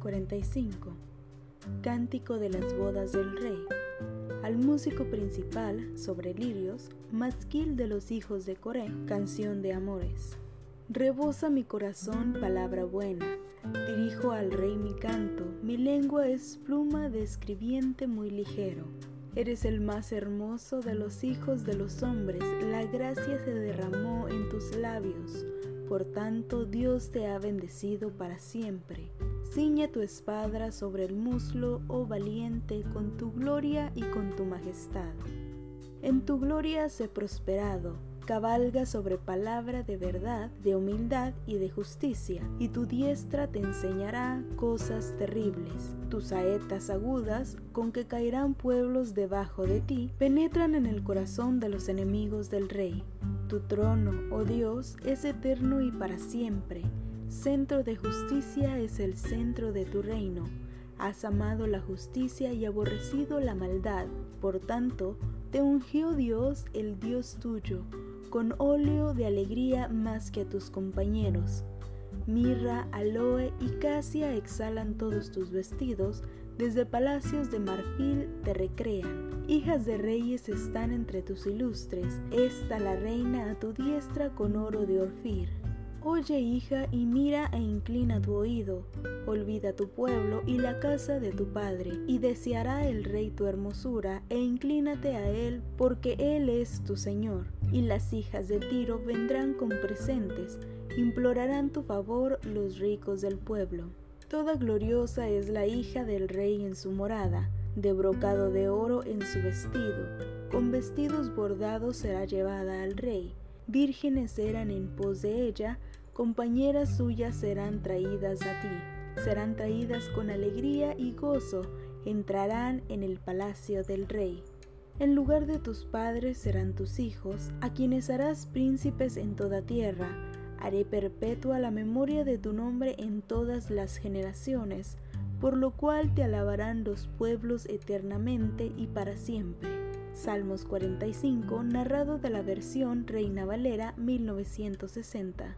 45. Cántico de las bodas del rey. Al músico principal, sobre lirios, masquil de los hijos de Coré, canción de amores. Rebosa mi corazón palabra buena, dirijo al rey mi canto, mi lengua es pluma de escribiente muy ligero. Eres el más hermoso de los hijos de los hombres, la gracia se derramó en tus labios, por tanto Dios te ha bendecido para siempre. Ciñe tu espada sobre el muslo, oh valiente, con tu gloria y con tu majestad. En tu gloria sé prosperado, cabalga sobre palabra de verdad, de humildad y de justicia, y tu diestra te enseñará cosas terribles. Tus saetas agudas, con que caerán pueblos debajo de ti, penetran en el corazón de los enemigos del rey. Tu trono, oh Dios, es eterno y para siempre. Centro de justicia es el centro de tu reino. Has amado la justicia y aborrecido la maldad. Por tanto, te ungió Dios, el Dios tuyo con óleo de alegría más que a tus compañeros. Mirra, aloe y casia exhalan todos tus vestidos, desde palacios de marfil te recrean. Hijas de reyes están entre tus ilustres, esta la reina a tu diestra con oro de Orfir. Oye hija y mira e inclina tu oído, olvida tu pueblo y la casa de tu padre, y deseará el rey tu hermosura, e inclínate a él, porque él es tu Señor. Y las hijas de Tiro vendrán con presentes, implorarán tu favor los ricos del pueblo. Toda gloriosa es la hija del rey en su morada, de brocado de oro en su vestido, con vestidos bordados será llevada al rey. Vírgenes eran en pos de ella, compañeras suyas serán traídas a ti, serán traídas con alegría y gozo, entrarán en el palacio del rey. En lugar de tus padres serán tus hijos, a quienes harás príncipes en toda tierra. Haré perpetua la memoria de tu nombre en todas las generaciones, por lo cual te alabarán los pueblos eternamente y para siempre. Salmos 45, narrado de la versión Reina Valera 1960.